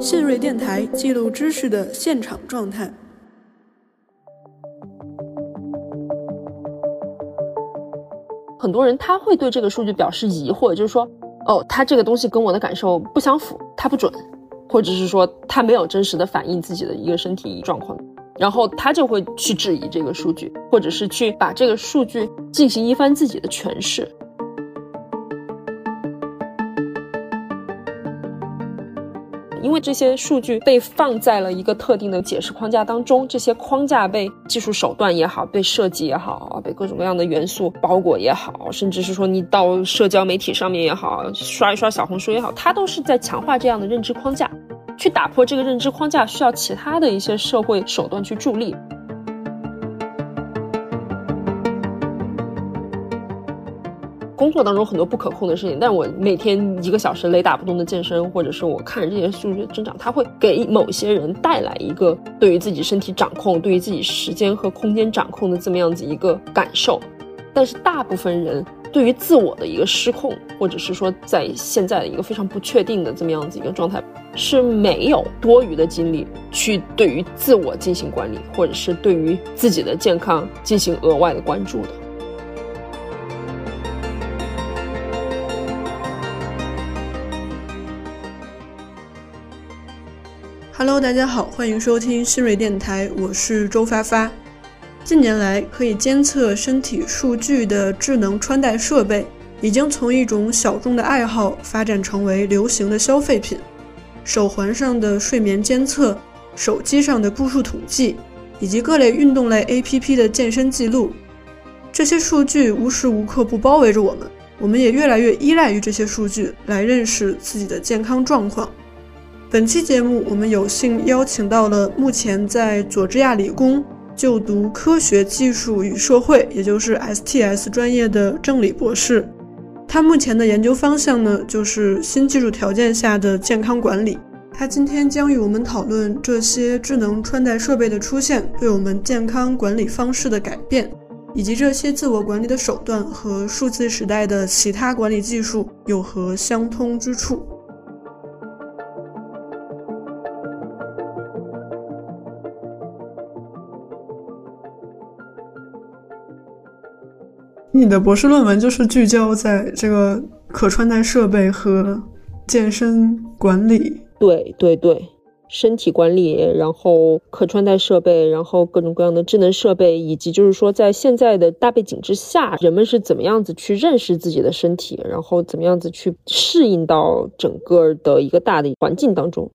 信瑞电台记录知识的现场状态。很多人他会对这个数据表示疑惑，就是说，哦，他这个东西跟我的感受不相符，它不准，或者是说他没有真实的反映自己的一个身体状况，然后他就会去质疑这个数据，或者是去把这个数据进行一番自己的诠释。因为这些数据被放在了一个特定的解释框架当中，这些框架被技术手段也好，被设计也好，被各种各样的元素包裹也好，甚至是说你到社交媒体上面也好，刷一刷小红书也好，它都是在强化这样的认知框架。去打破这个认知框架，需要其他的一些社会手段去助力。工作当中很多不可控的事情，但我每天一个小时雷打不动的健身，或者是我看着这些数据增长，它会给某些人带来一个对于自己身体掌控、对于自己时间和空间掌控的这么样子一个感受。但是大部分人对于自我的一个失控，或者是说在现在的一个非常不确定的这么样子一个状态，是没有多余的精力去对于自我进行管理，或者是对于自己的健康进行额外的关注的。Hello，大家好，欢迎收听新锐电台，我是周发发。近年来，可以监测身体数据的智能穿戴设备，已经从一种小众的爱好发展成为流行的消费品。手环上的睡眠监测，手机上的步数统计，以及各类运动类 APP 的健身记录，这些数据无时无刻不包围着我们，我们也越来越依赖于这些数据来认识自己的健康状况。本期节目，我们有幸邀请到了目前在佐治亚理工就读科学技术与社会，也就是 STS 专业的郑理博士。他目前的研究方向呢，就是新技术条件下的健康管理。他今天将与我们讨论这些智能穿戴设备的出现对我们健康管理方式的改变，以及这些自我管理的手段和数字时代的其他管理技术有何相通之处。你的博士论文就是聚焦在这个可穿戴设备和健身管理。对对对，身体管理，然后可穿戴设备，然后各种各样的智能设备，以及就是说在现在的大背景之下，人们是怎么样子去认识自己的身体，然后怎么样子去适应到整个的一个大的环境当中。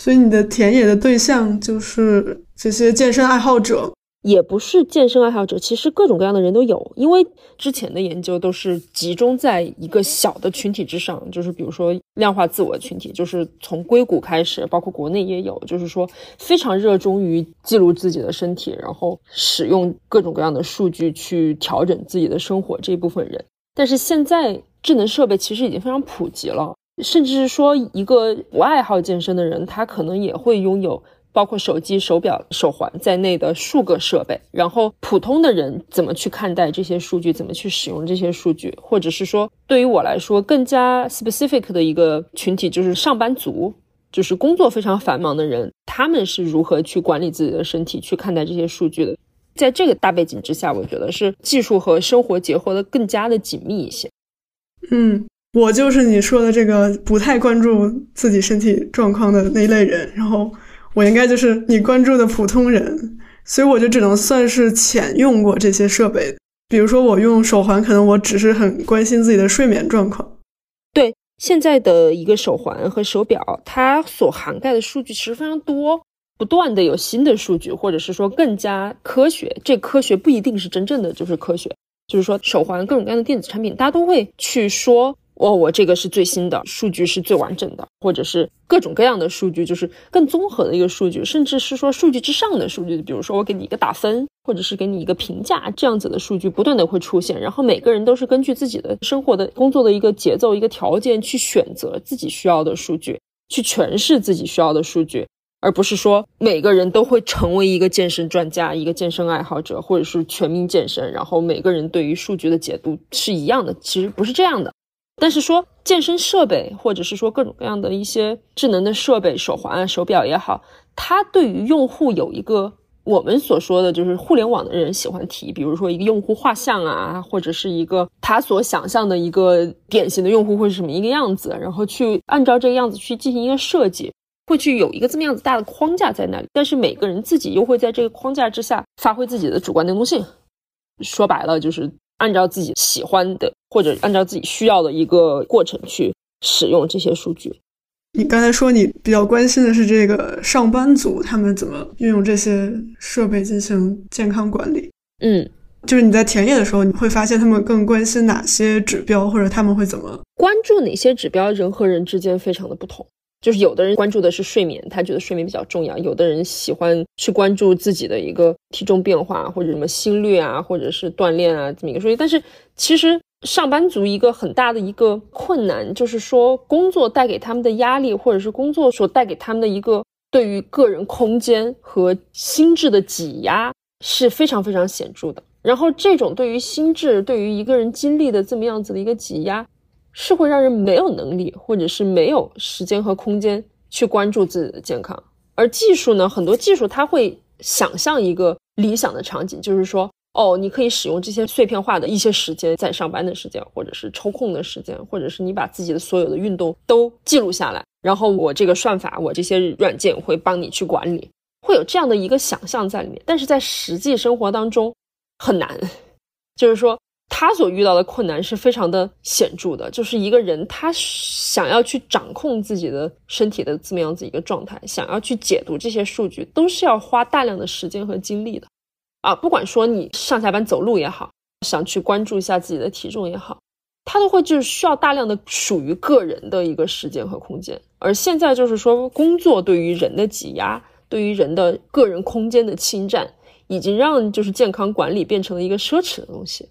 所以你的田野的对象就是这些健身爱好者。也不是健身爱好者，其实各种各样的人都有。因为之前的研究都是集中在一个小的群体之上，就是比如说量化自我群体，就是从硅谷开始，包括国内也有，就是说非常热衷于记录自己的身体，然后使用各种各样的数据去调整自己的生活这一部分人。但是现在智能设备其实已经非常普及了，甚至是说一个不爱好健身的人，他可能也会拥有。包括手机、手表、手环在内的数个设备，然后普通的人怎么去看待这些数据，怎么去使用这些数据，或者是说，对于我来说更加 specific 的一个群体，就是上班族，就是工作非常繁忙的人，他们是如何去管理自己的身体，去看待这些数据的？在这个大背景之下，我觉得是技术和生活结合的更加的紧密一些。嗯，我就是你说的这个不太关注自己身体状况的那一类人，然后。我应该就是你关注的普通人，所以我就只能算是浅用过这些设备。比如说我用手环，可能我只是很关心自己的睡眠状况。对，现在的一个手环和手表，它所涵盖的数据其实非常多，不断的有新的数据，或者是说更加科学。这科学不一定是真正的就是科学，就是说手环各种各样的电子产品，大家都会去说。哦，我这个是最新的数据，是最完整的，或者是各种各样的数据，就是更综合的一个数据，甚至是说数据之上的数据。比如说，我给你一个打分，或者是给你一个评价，这样子的数据不断的会出现。然后每个人都是根据自己的生活的工作的一个节奏、一个条件去选择自己需要的数据，去诠释自己需要的数据，而不是说每个人都会成为一个健身专家、一个健身爱好者，或者是全民健身，然后每个人对于数据的解读是一样的。其实不是这样的。但是说健身设备，或者是说各种各样的一些智能的设备，手环啊、手表也好，它对于用户有一个我们所说的就是互联网的人喜欢提，比如说一个用户画像啊，或者是一个他所想象的一个典型的用户会是什么一个样子，然后去按照这个样子去进行一个设计，会去有一个这么样子大的框架在那里，但是每个人自己又会在这个框架之下发挥自己的主观能动性。说白了就是。按照自己喜欢的或者按照自己需要的一个过程去使用这些数据。你刚才说你比较关心的是这个上班族他们怎么运用这些设备进行健康管理。嗯，就是你在田野的时候，你会发现他们更关心哪些指标，或者他们会怎么关注哪些指标？人和人之间非常的不同。就是有的人关注的是睡眠，他觉得睡眠比较重要；有的人喜欢去关注自己的一个体重变化，或者什么心率啊，或者是锻炼啊这么一个数据。但是其实上班族一个很大的一个困难，就是说工作带给他们的压力，或者是工作所带给他们的一个对于个人空间和心智的挤压是非常非常显著的。然后这种对于心智、对于一个人精力的这么样子的一个挤压。是会让人没有能力，或者是没有时间和空间去关注自己的健康。而技术呢，很多技术它会想象一个理想的场景，就是说，哦，你可以使用这些碎片化的一些时间，在上班的时间，或者是抽空的时间，或者是你把自己的所有的运动都记录下来，然后我这个算法，我这些软件会帮你去管理，会有这样的一个想象在里面。但是在实际生活当中很难，就是说。他所遇到的困难是非常的显著的，就是一个人他想要去掌控自己的身体的这么样子一个状态，想要去解读这些数据，都是要花大量的时间和精力的。啊，不管说你上下班走路也好，想去关注一下自己的体重也好，他都会就是需要大量的属于个人的一个时间和空间。而现在就是说，工作对于人的挤压，对于人的个人空间的侵占，已经让就是健康管理变成了一个奢侈的东西。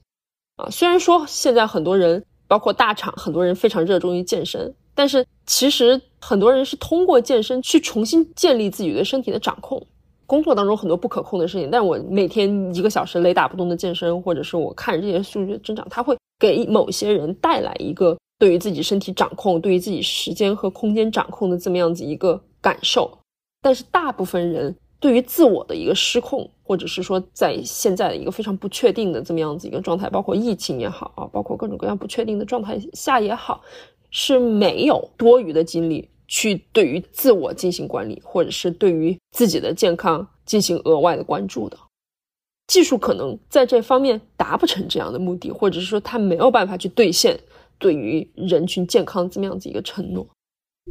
虽然说现在很多人，包括大厂，很多人非常热衷于健身，但是其实很多人是通过健身去重新建立自己对身体的掌控。工作当中很多不可控的事情，但我每天一个小时雷打不动的健身，或者是我看这些数据增长，它会给某些人带来一个对于自己身体掌控、对于自己时间和空间掌控的这么样子一个感受。但是大部分人。对于自我的一个失控，或者是说在现在的一个非常不确定的这么样子一个状态，包括疫情也好啊，包括各种各样不确定的状态下也好，是没有多余的精力去对于自我进行管理，或者是对于自己的健康进行额外的关注的。技术可能在这方面达不成这样的目的，或者是说它没有办法去兑现对于人群健康这么样子一个承诺。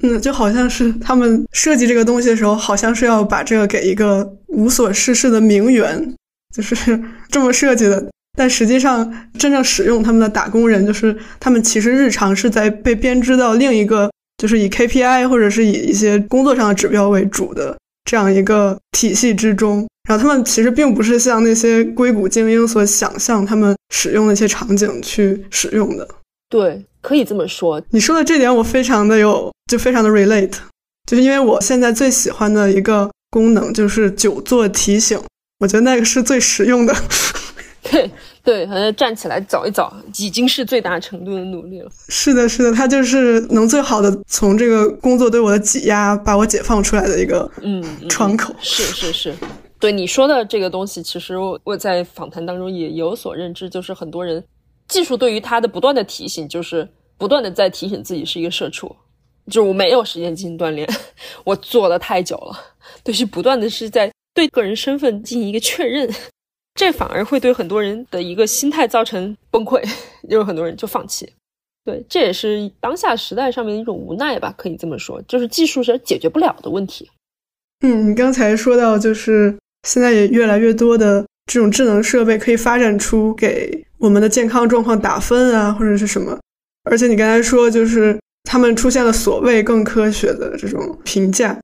嗯，就好像是他们设计这个东西的时候，好像是要把这个给一个无所事事的名媛，就是这么设计的。但实际上，真正使用他们的打工人，就是他们其实日常是在被编织到另一个，就是以 KPI 或者是以一些工作上的指标为主的这样一个体系之中。然后他们其实并不是像那些硅谷精英所想象，他们使用那些场景去使用的。对。可以这么说，你说的这点我非常的有，就非常的 relate，就是因为我现在最喜欢的一个功能就是久坐提醒，我觉得那个是最实用的。对对，好像站起来走一走已经是最大程度的努力了。是的，是的，它就是能最好的从这个工作对我的挤压把我解放出来的一个嗯窗口。是是是，对你说的这个东西，其实我我在访谈当中也有所认知，就是很多人。技术对于他的不断的提醒，就是不断的在提醒自己是一个社畜，就是我没有时间进行锻炼，我做的太久了，就是不断的是在对个人身份进行一个确认，这反而会对很多人的一个心态造成崩溃，有很多人就放弃。对，这也是当下时代上面的一种无奈吧，可以这么说，就是技术是解决不了的问题。嗯，你刚才说到，就是现在也越来越多的这种智能设备可以发展出给。我们的健康状况打分啊，或者是什么？而且你刚才说，就是他们出现了所谓更科学的这种评价。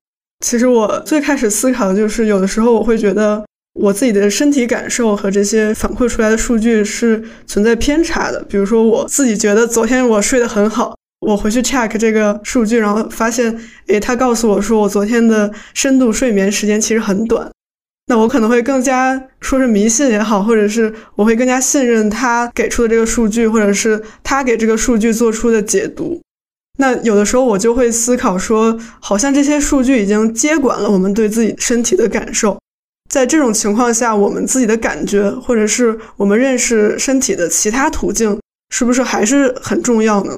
其实我最开始思考的就是，有的时候我会觉得我自己的身体感受和这些反馈出来的数据是存在偏差的。比如说，我自己觉得昨天我睡得很好，我回去 check 这个数据，然后发现，诶，他告诉我说我昨天的深度睡眠时间其实很短。那我可能会更加说是迷信也好，或者是我会更加信任他给出的这个数据，或者是他给这个数据做出的解读。那有的时候我就会思考说，好像这些数据已经接管了我们对自己身体的感受。在这种情况下，我们自己的感觉，或者是我们认识身体的其他途径，是不是还是很重要呢？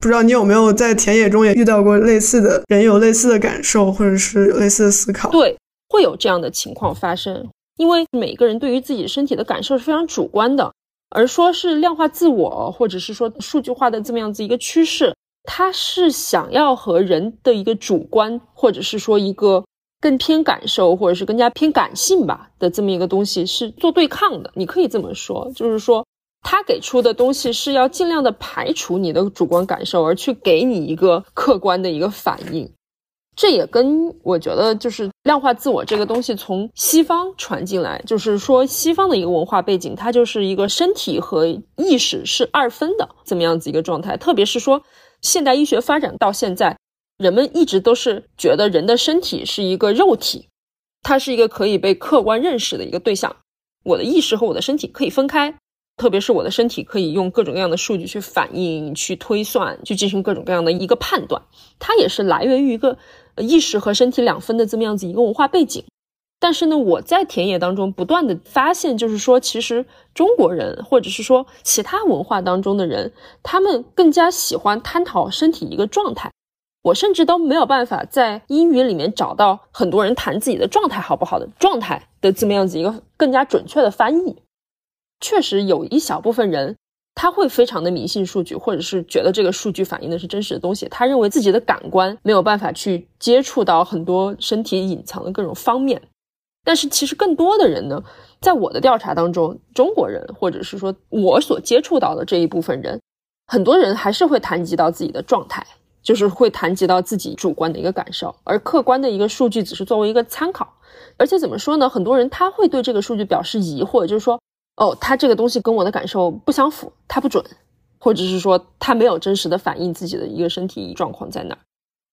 不知道你有没有在田野中也遇到过类似的人，有类似的感受，或者是有类似的思考？对。会有这样的情况发生，因为每个人对于自己身体的感受是非常主观的，而说是量化自我，或者是说数据化的这么样子一个趋势，它是想要和人的一个主观，或者是说一个更偏感受，或者是更加偏感性吧的这么一个东西是做对抗的。你可以这么说，就是说他给出的东西是要尽量的排除你的主观感受，而去给你一个客观的一个反应。这也跟我觉得就是量化自我这个东西从西方传进来，就是说西方的一个文化背景，它就是一个身体和意识是二分的这么样子一个状态。特别是说现代医学发展到现在，人们一直都是觉得人的身体是一个肉体，它是一个可以被客观认识的一个对象，我的意识和我的身体可以分开。特别是我的身体可以用各种各样的数据去反映、去推算、去进行各种各样的一个判断，它也是来源于一个意识和身体两分的这么样子一个文化背景。但是呢，我在田野当中不断的发现，就是说，其实中国人或者是说其他文化当中的人，他们更加喜欢探讨身体一个状态。我甚至都没有办法在英语里面找到很多人谈自己的状态好不好的状态的这么样子一个更加准确的翻译。确实有一小部分人，他会非常的迷信数据，或者是觉得这个数据反映的是真实的东西。他认为自己的感官没有办法去接触到很多身体隐藏的各种方面。但是其实更多的人呢，在我的调查当中，中国人或者是说我所接触到的这一部分人，很多人还是会谈及到自己的状态，就是会谈及到自己主观的一个感受，而客观的一个数据只是作为一个参考。而且怎么说呢？很多人他会对这个数据表示疑惑，就是说。哦，他这个东西跟我的感受不相符，它不准，或者是说它没有真实的反映自己的一个身体状况在哪儿，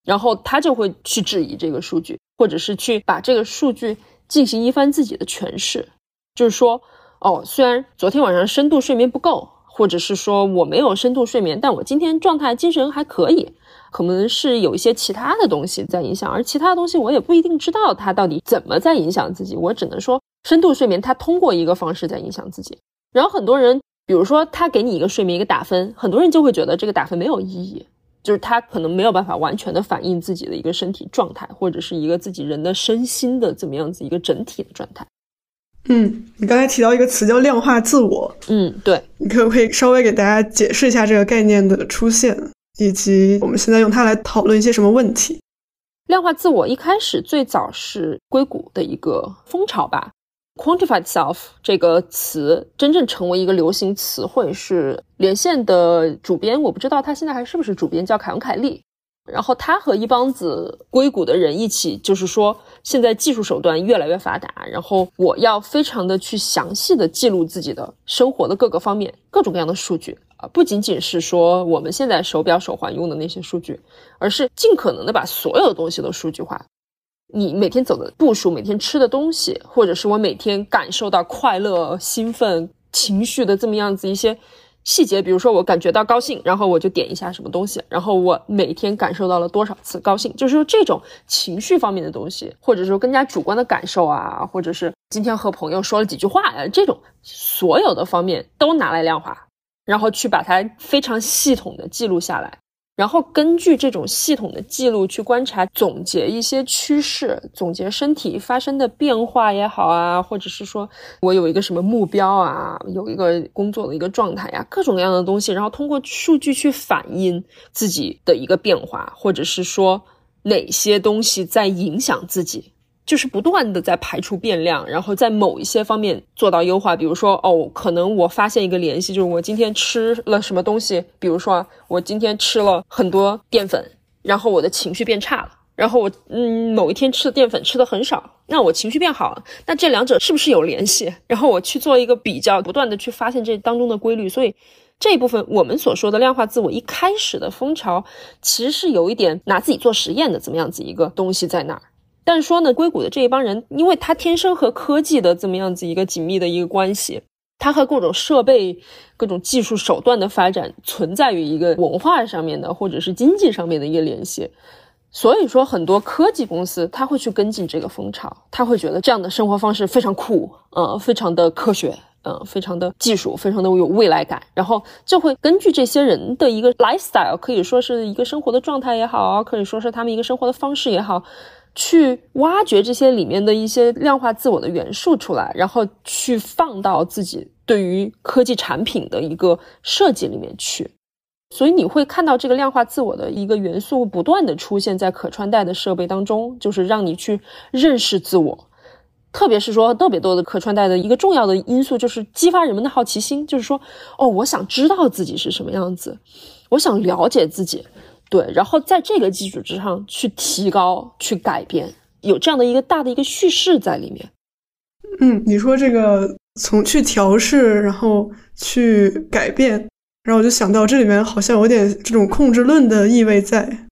然后他就会去质疑这个数据，或者是去把这个数据进行一番自己的诠释，就是说，哦，虽然昨天晚上深度睡眠不够，或者是说我没有深度睡眠，但我今天状态精神还可以。可能是有一些其他的东西在影响，而其他的东西我也不一定知道它到底怎么在影响自己。我只能说，深度睡眠它通过一个方式在影响自己。然后很多人，比如说他给你一个睡眠一个打分，很多人就会觉得这个打分没有意义，就是他可能没有办法完全的反映自己的一个身体状态，或者是一个自己人的身心的怎么样子一个整体的状态。嗯，你刚才提到一个词叫量化自我，嗯，对，你可不可以稍微给大家解释一下这个概念的出现？以及我们现在用它来讨论一些什么问题？量化自我一开始最早是硅谷的一个风潮吧。Quantified self 这个词真正成为一个流行词汇是连线的主编，我不知道他现在还是不是主编，叫凯文凯利。然后他和一帮子硅谷的人一起，就是说现在技术手段越来越发达，然后我要非常的去详细的记录自己的生活的各个方面，各种各样的数据。啊，不仅仅是说我们现在手表、手环用的那些数据，而是尽可能的把所有的东西都数据化。你每天走的步数，每天吃的东西，或者是我每天感受到快乐、兴奋情绪的这么样子一些细节，比如说我感觉到高兴，然后我就点一下什么东西，然后我每天感受到了多少次高兴，就是说这种情绪方面的东西，或者说更加主观的感受啊，或者是今天和朋友说了几句话啊，这种所有的方面都拿来量化。然后去把它非常系统的记录下来，然后根据这种系统的记录去观察、总结一些趋势，总结身体发生的变化也好啊，或者是说我有一个什么目标啊，有一个工作的一个状态呀，各种各样的东西，然后通过数据去反映自己的一个变化，或者是说哪些东西在影响自己。就是不断的在排除变量，然后在某一些方面做到优化。比如说，哦，可能我发现一个联系，就是我今天吃了什么东西，比如说我今天吃了很多淀粉，然后我的情绪变差了。然后我嗯，某一天吃的淀粉吃的很少，那我情绪变好了。那这两者是不是有联系？然后我去做一个比较，不断的去发现这当中的规律。所以这一部分我们所说的量化自我，一开始的风潮其实是有一点拿自己做实验的，怎么样子一个东西在那儿。但是说呢，硅谷的这一帮人，因为他天生和科技的这么样子一个紧密的一个关系，他和各种设备、各种技术手段的发展存在于一个文化上面的，或者是经济上面的一个联系。所以说，很多科技公司他会去跟进这个风潮，他会觉得这样的生活方式非常酷，呃，非常的科学，嗯，非常的技术，非常的有未来感。然后就会根据这些人的一个 lifestyle，可以说是一个生活的状态也好，可以说是他们一个生活的方式也好，去挖掘这些里面的一些量化自我的元素出来，然后去放到自己对于科技产品的一个设计里面去。所以你会看到这个量化自我的一个元素不断的出现在可穿戴的设备当中，就是让你去认识自我。特别是说特别多的可穿戴的一个重要的因素就是激发人们的好奇心，就是说，哦，我想知道自己是什么样子，我想了解自己，对，然后在这个基础之上去提高、去改变，有这样的一个大的一个叙事在里面。嗯，你说这个从去调试，然后去改变。然后我就想到，这里面好像有点这种控制论的意味在。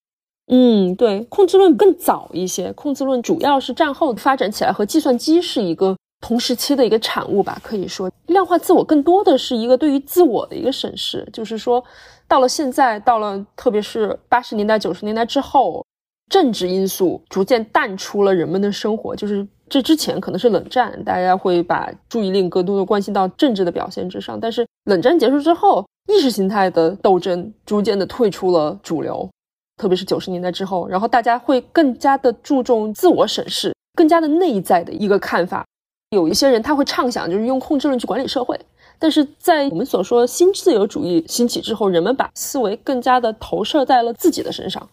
嗯，对，控制论更早一些。控制论主要是战后发展起来，和计算机是一个同时期的一个产物吧。可以说，量化自我更多的是一个对于自我的一个审视。就是说，到了现在，到了特别是八十年代、九十年代之后，政治因素逐渐淡出了人们的生活。就是这之前可能是冷战，大家会把注意力更多的关心到政治的表现之上。但是冷战结束之后，意识形态的斗争逐渐的退出了主流，特别是九十年代之后，然后大家会更加的注重自我审视，更加的内在的一个看法。有一些人他会畅想，就是用控制论去管理社会，但是在我们所说新自由主义兴起之后，人们把思维更加的投射在了自己的身上，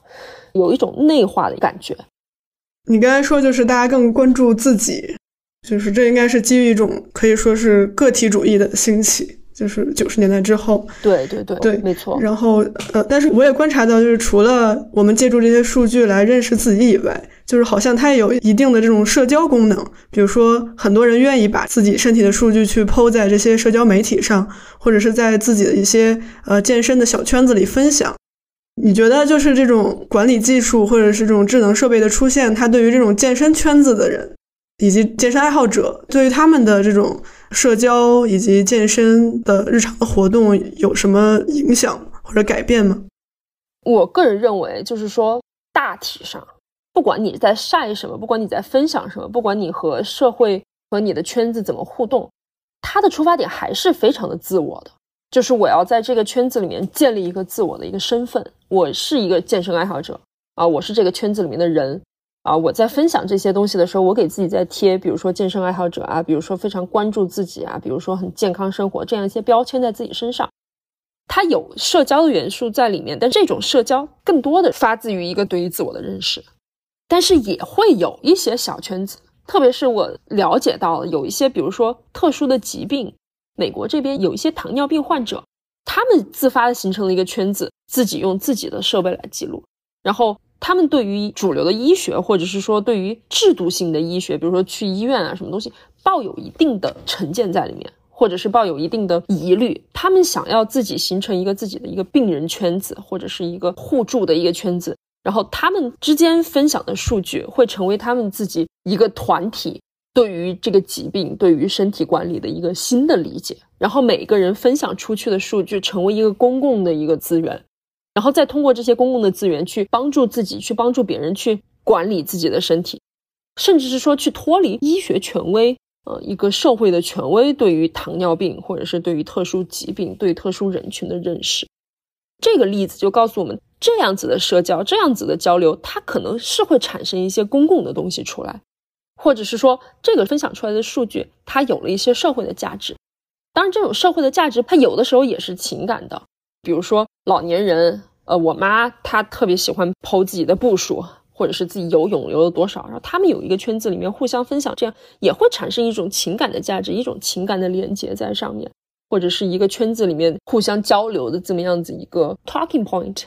有一种内化的感觉。你刚才说就是大家更关注自己，就是这应该是基于一种可以说是个体主义的兴起。就是九十年代之后，对对对对，没错。然后呃，但是我也观察到，就是除了我们借助这些数据来认识自己以外，就是好像它也有一定的这种社交功能。比如说，很多人愿意把自己身体的数据去抛在这些社交媒体上，或者是在自己的一些呃健身的小圈子里分享。你觉得，就是这种管理技术或者是这种智能设备的出现，它对于这种健身圈子的人以及健身爱好者，对于他们的这种。社交以及健身的日常的活动有什么影响或者改变吗？我个人认为，就是说大体上，不管你在晒什么，不管你在分享什么，不管你和社会和你的圈子怎么互动，它的出发点还是非常的自我的。就是我要在这个圈子里面建立一个自我的一个身份，我是一个健身爱好者啊，我是这个圈子里面的人。啊，我在分享这些东西的时候，我给自己在贴，比如说健身爱好者啊，比如说非常关注自己啊，比如说很健康生活这样一些标签在自己身上，它有社交的元素在里面，但这种社交更多的发自于一个对于自我的认识，但是也会有一些小圈子，特别是我了解到有一些，比如说特殊的疾病，美国这边有一些糖尿病患者，他们自发的形成了一个圈子，自己用自己的设备来记录，然后。他们对于主流的医学，或者是说对于制度性的医学，比如说去医院啊，什么东西，抱有一定的成见在里面，或者是抱有一定的疑虑。他们想要自己形成一个自己的一个病人圈子，或者是一个互助的一个圈子，然后他们之间分享的数据会成为他们自己一个团体对于这个疾病、对于身体管理的一个新的理解。然后每个人分享出去的数据成为一个公共的一个资源。然后再通过这些公共的资源去帮助自己，去帮助别人，去管理自己的身体，甚至是说去脱离医学权威，呃，一个社会的权威对于糖尿病或者是对于特殊疾病、对特殊人群的认识。这个例子就告诉我们，这样子的社交，这样子的交流，它可能是会产生一些公共的东西出来，或者是说这个分享出来的数据，它有了一些社会的价值。当然，这种社会的价值，它有的时候也是情感的。比如说老年人，呃，我妈她特别喜欢剖自己的步数，或者是自己游泳游了多少，然后他们有一个圈子里面互相分享，这样也会产生一种情感的价值，一种情感的连接在上面，或者是一个圈子里面互相交流的这么样子一个 talking point，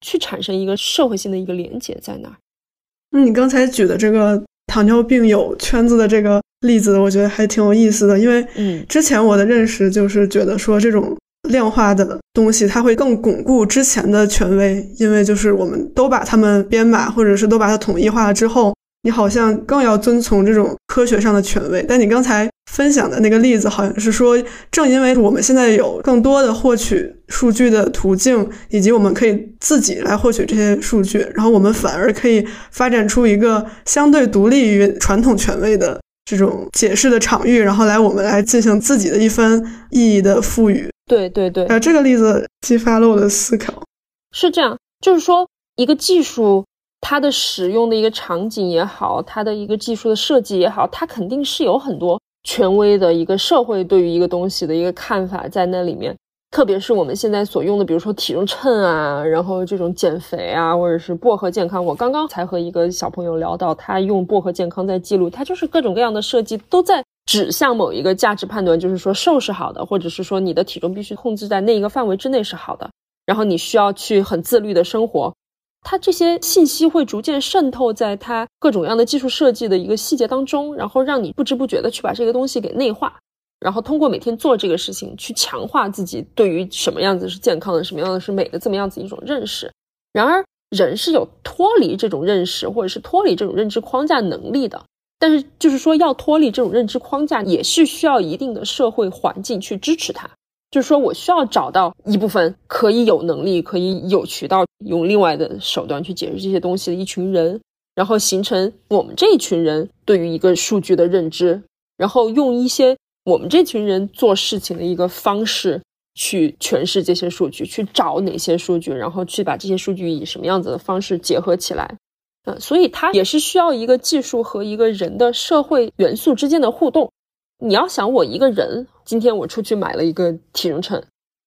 去产生一个社会性的一个连接在那儿。那你刚才举的这个糖尿病友圈子的这个例子，我觉得还挺有意思的，因为嗯，之前我的认识就是觉得说这种。量化的东西，它会更巩固之前的权威，因为就是我们都把它们编码，或者是都把它统一化了之后，你好像更要遵从这种科学上的权威。但你刚才分享的那个例子，好像是说，正因为我们现在有更多的获取数据的途径，以及我们可以自己来获取这些数据，然后我们反而可以发展出一个相对独立于传统权威的这种解释的场域，然后来我们来进行自己的一番意义的赋予。对对对，呃，这个例子激发了我的思考。是这样，就是说一个技术。它的使用的一个场景也好，它的一个技术的设计也好，它肯定是有很多权威的一个社会对于一个东西的一个看法在那里面。特别是我们现在所用的，比如说体重秤啊，然后这种减肥啊，或者是薄荷健康。我刚刚才和一个小朋友聊到，他用薄荷健康在记录，他就是各种各样的设计都在指向某一个价值判断，就是说瘦是好的，或者是说你的体重必须控制在那一个范围之内是好的，然后你需要去很自律的生活。它这些信息会逐渐渗透在它各种各样的技术设计的一个细节当中，然后让你不知不觉的去把这个东西给内化，然后通过每天做这个事情去强化自己对于什么样子是健康的，什么样的是美的这么样子一种认识。然而，人是有脱离这种认识或者是脱离这种认知框架能力的，但是就是说要脱离这种认知框架，也是需要一定的社会环境去支持它。就是说我需要找到一部分可以有能力、可以有渠道用另外的手段去解释这些东西的一群人，然后形成我们这一群人对于一个数据的认知，然后用一些我们这群人做事情的一个方式去诠释这些数据，去找哪些数据，然后去把这些数据以什么样子的方式结合起来。所以它也是需要一个技术和一个人的社会元素之间的互动。你要想我一个人，今天我出去买了一个体重秤，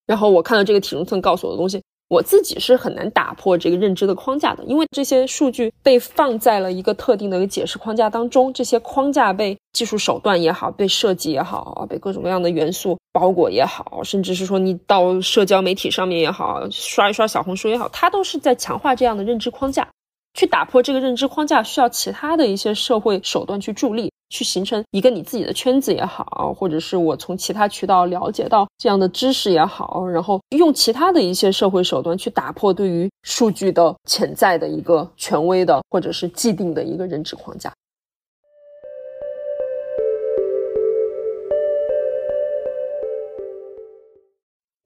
然后我看到这个体重秤告诉我的东西，我自己是很难打破这个认知的框架的，因为这些数据被放在了一个特定的一个解释框架当中，这些框架被技术手段也好，被设计也好，被各种各样的元素包裹也好，甚至是说你到社交媒体上面也好，刷一刷小红书也好，它都是在强化这样的认知框架。去打破这个认知框架，需要其他的一些社会手段去助力，去形成一个你自己的圈子也好，或者是我从其他渠道了解到这样的知识也好，然后用其他的一些社会手段去打破对于数据的潜在的一个权威的或者是既定的一个认知框架。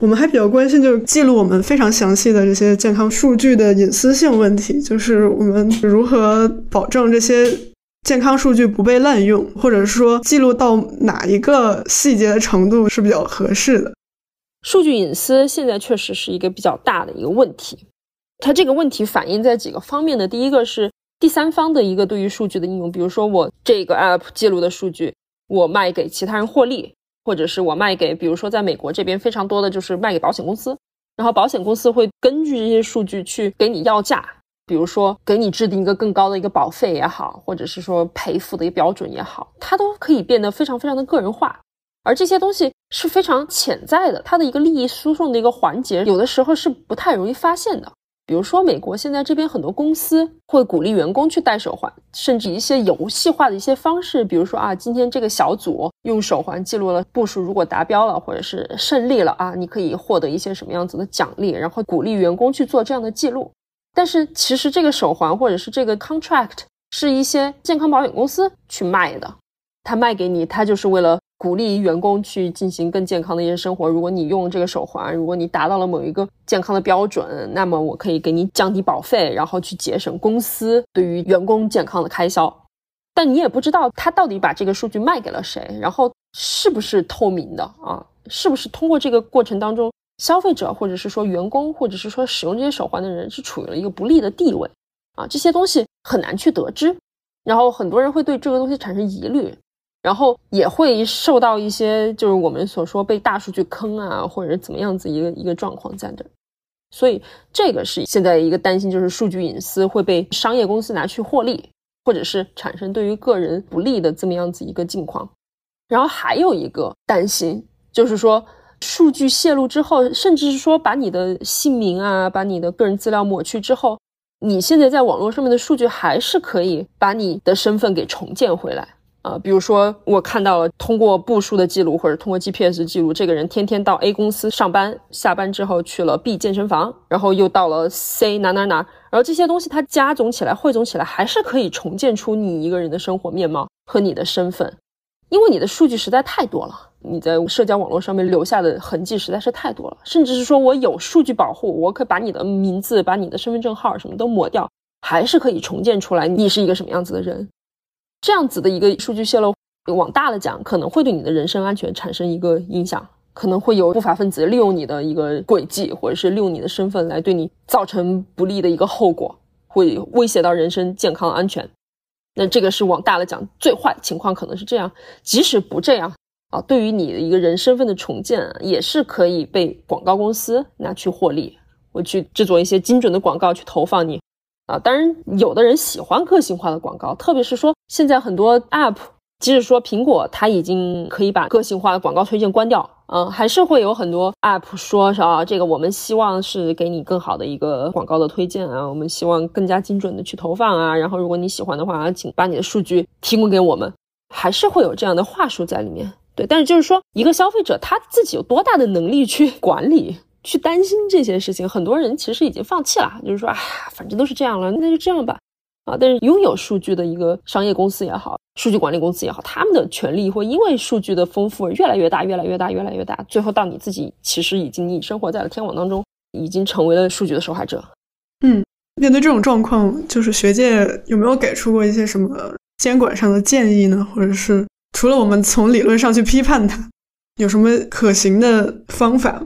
我们还比较关心，就是记录我们非常详细的这些健康数据的隐私性问题，就是我们如何保证这些健康数据不被滥用，或者说记录到哪一个细节的程度是比较合适的。数据隐私现在确实是一个比较大的一个问题，它这个问题反映在几个方面的。第一个是第三方的一个对于数据的应用，比如说我这个 app 记录的数据，我卖给其他人获利。或者是我卖给，比如说在美国这边非常多的就是卖给保险公司，然后保险公司会根据这些数据去给你要价，比如说给你制定一个更高的一个保费也好，或者是说赔付的一个标准也好，它都可以变得非常非常的个人化，而这些东西是非常潜在的，它的一个利益输送的一个环节，有的时候是不太容易发现的。比如说，美国现在这边很多公司会鼓励员工去戴手环，甚至一些游戏化的一些方式，比如说啊，今天这个小组用手环记录了步数，如果达标了或者是胜利了啊，你可以获得一些什么样子的奖励，然后鼓励员工去做这样的记录。但是其实这个手环或者是这个 contract 是一些健康保险公司去卖的，他卖给你，他就是为了。鼓励员工去进行更健康的一些生活。如果你用这个手环，如果你达到了某一个健康的标准，那么我可以给你降低保费，然后去节省公司对于员工健康的开销。但你也不知道他到底把这个数据卖给了谁，然后是不是透明的啊？是不是通过这个过程当中，消费者或者是说员工或者是说使用这些手环的人是处于了一个不利的地位啊？这些东西很难去得知，然后很多人会对这个东西产生疑虑。然后也会受到一些，就是我们所说被大数据坑啊，或者怎么样子一个一个状况在这，所以这个是现在一个担心，就是数据隐私会被商业公司拿去获利，或者是产生对于个人不利的这么样子一个境况。然后还有一个担心，就是说数据泄露之后，甚至是说把你的姓名啊，把你的个人资料抹去之后，你现在在网络上面的数据还是可以把你的身份给重建回来。啊，比如说我看到了通过步数的记录或者通过 GPS 记录，这个人天天到 A 公司上班，下班之后去了 B 健身房，然后又到了 C 哪哪哪，然后这些东西它加总起来、汇总起来，还是可以重建出你一个人的生活面貌和你的身份，因为你的数据实在太多了，你在社交网络上面留下的痕迹实在是太多了，甚至是说我有数据保护，我可以把你的名字、把你的身份证号什么都抹掉，还是可以重建出来你是一个什么样子的人。这样子的一个数据泄露，往大了讲，可能会对你的人身安全产生一个影响，可能会有不法分子利用你的一个轨迹，或者是利用你的身份来对你造成不利的一个后果，会威胁到人身健康安全。那这个是往大了讲，最坏情况可能是这样。即使不这样啊，对于你的一个人身份的重建，也是可以被广告公司拿去获利，我去制作一些精准的广告去投放你。啊，当然，有的人喜欢个性化的广告，特别是说现在很多 App，即使说苹果它已经可以把个性化的广告推荐关掉，嗯，还是会有很多 App 说啊，这个我们希望是给你更好的一个广告的推荐啊，我们希望更加精准的去投放啊，然后如果你喜欢的话，请把你的数据提供给我们，还是会有这样的话术在里面。对，但是就是说，一个消费者他自己有多大的能力去管理？去担心这些事情，很多人其实已经放弃了，就是说，哎，反正都是这样了，那就这样吧，啊！但是拥有数据的一个商业公司也好，数据管理公司也好，他们的权利会因为数据的丰富而越来越大，越来越大，越来越大，最后到你自己其实已经你生活在了天网当中，已经成为了数据的受害者。嗯，面对这种状况，就是学界有没有给出过一些什么监管上的建议呢？或者是除了我们从理论上去批判它，有什么可行的方法？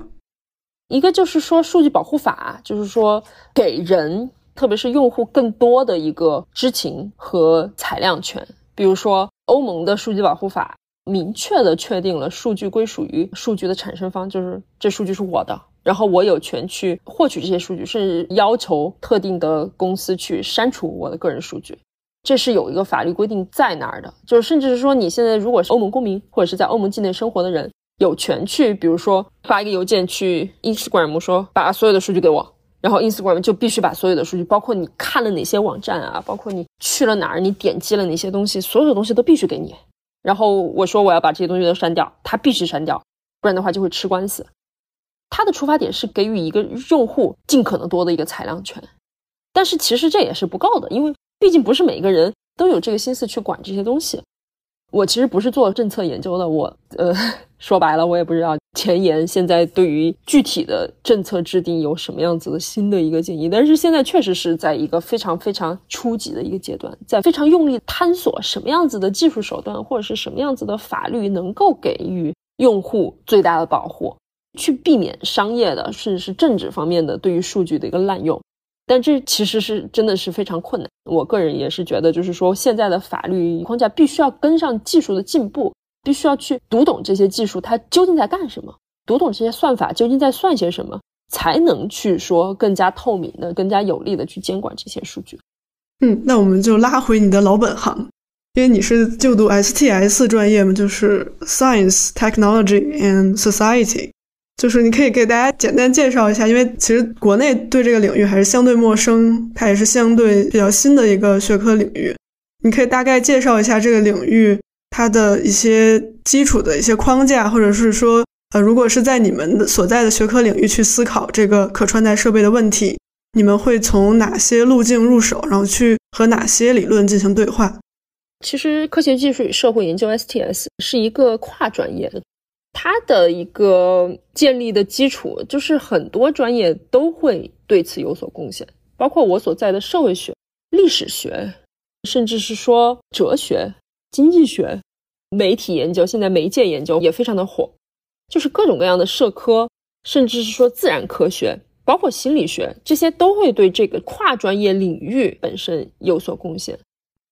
一个就是说，数据保护法就是说，给人，特别是用户更多的一个知情和裁量权。比如说，欧盟的数据保护法明确的确定了数据归属于数据的产生方，就是这数据是我的，然后我有权去获取这些数据，甚至要求特定的公司去删除我的个人数据。这是有一个法律规定在那儿的，就是甚至是说，你现在如果是欧盟公民，或者是在欧盟境内生活的人。有权去，比如说发一个邮件去 Instagram 说把所有的数据给我，然后 Instagram 就必须把所有的数据，包括你看了哪些网站啊，包括你去了哪儿，你点击了哪些东西，所有的东西都必须给你。然后我说我要把这些东西都删掉，他必须删掉，不然的话就会吃官司。他的出发点是给予一个用户尽可能多的一个裁量权，但是其实这也是不够的，因为毕竟不是每个人都有这个心思去管这些东西。我其实不是做政策研究的，我呃 说白了，我也不知道前沿现在对于具体的政策制定有什么样子的新的一个建议。但是现在确实是在一个非常非常初级的一个阶段，在非常用力探索什么样子的技术手段或者是什么样子的法律能够给予用户最大的保护，去避免商业的甚至是政治方面的对于数据的一个滥用。但这其实是真的是非常困难。我个人也是觉得，就是说现在的法律框架必须要跟上技术的进步，必须要去读懂这些技术它究竟在干什么，读懂这些算法究竟在算些什么，才能去说更加透明的、更加有力的去监管这些数据。嗯，那我们就拉回你的老本行，因为你是就读 STS 专业嘛，就是 Science, Technology and Society。就是你可以给大家简单介绍一下，因为其实国内对这个领域还是相对陌生，它也是相对比较新的一个学科领域。你可以大概介绍一下这个领域它的一些基础的一些框架，或者是说，呃，如果是在你们所在的学科领域去思考这个可穿戴设备的问题，你们会从哪些路径入手，然后去和哪些理论进行对话？其实，科学技术与社会研究 STS 是一个跨专业的。它的一个建立的基础，就是很多专业都会对此有所贡献，包括我所在的社会学、历史学，甚至是说哲学、经济学、媒体研究，现在媒介研究也非常的火，就是各种各样的社科，甚至是说自然科学，包括心理学，这些都会对这个跨专业领域本身有所贡献，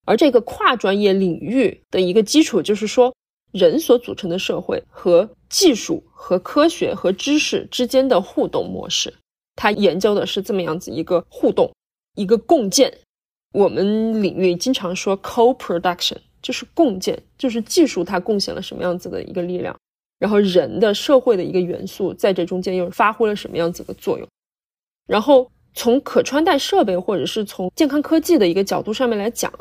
而这个跨专业领域的一个基础，就是说。人所组成的社会和技术、和科学、和知识之间的互动模式，它研究的是这么样子一个互动、一个共建。我们领域经常说 co-production，就是共建，就是技术它贡献了什么样子的一个力量，然后人的社会的一个元素在这中间又发挥了什么样子的作用。然后从可穿戴设备或者是从健康科技的一个角度上面来讲，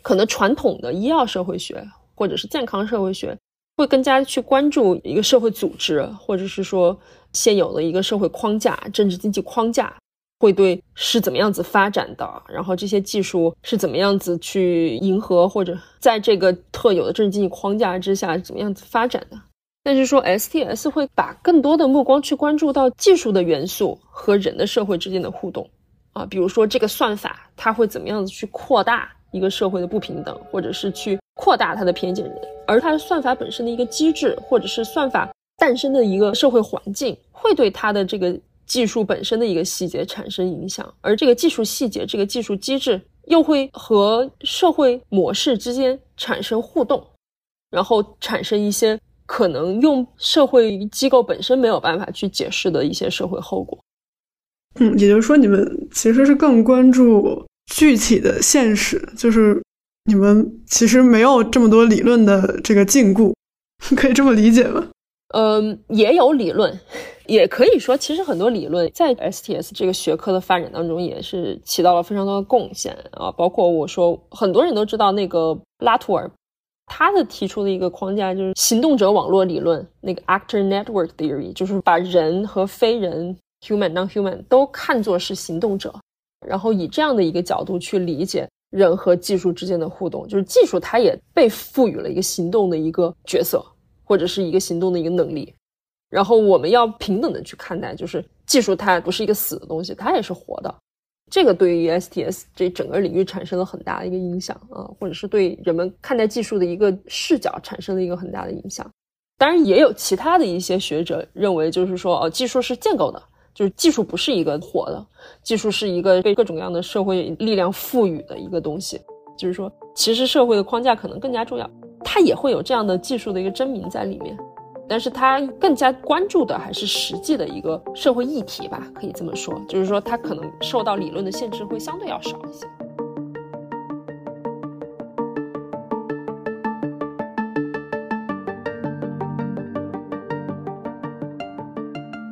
可能传统的医药社会学。或者是健康社会学，会更加去关注一个社会组织，或者是说现有的一个社会框架、政治经济框架。会对是怎么样子发展的，然后这些技术是怎么样子去迎合，或者在这个特有的政治经济框架之下怎么样子发展的？但是说 STS 会把更多的目光去关注到技术的元素和人的社会之间的互动啊，比如说这个算法它会怎么样子去扩大一个社会的不平等，或者是去扩大它的偏见，而它的算法本身的一个机制，或者是算法诞生的一个社会环境，会对它的这个。技术本身的一个细节产生影响，而这个技术细节、这个技术机制又会和社会模式之间产生互动，然后产生一些可能用社会机构本身没有办法去解释的一些社会后果。嗯，也就是说，你们其实是更关注具体的现实，就是你们其实没有这么多理论的这个禁锢，可以这么理解吗？嗯，也有理论。也可以说，其实很多理论在 STS 这个学科的发展当中也是起到了非常多的贡献啊。包括我说，很多人都知道那个拉图尔，他的提出的一个框架就是行动者网络理论，那个 Actor Network Theory，就是把人和非人 （human non-human） 都看作是行动者，然后以这样的一个角度去理解人和技术之间的互动，就是技术它也被赋予了一个行动的一个角色，或者是一个行动的一个能力。然后我们要平等的去看待，就是技术它不是一个死的东西，它也是活的。这个对于 STS 这整个领域产生了很大的一个影响啊，或者是对人们看待技术的一个视角产生了一个很大的影响。当然，也有其他的一些学者认为，就是说，哦，技术是建构的，就是技术不是一个活的，技术是一个被各种各样的社会力量赋予的一个东西。就是说，其实社会的框架可能更加重要，它也会有这样的技术的一个真名在里面。但是它更加关注的还是实际的一个社会议题吧，可以这么说，就是说它可能受到理论的限制会相对要少一些。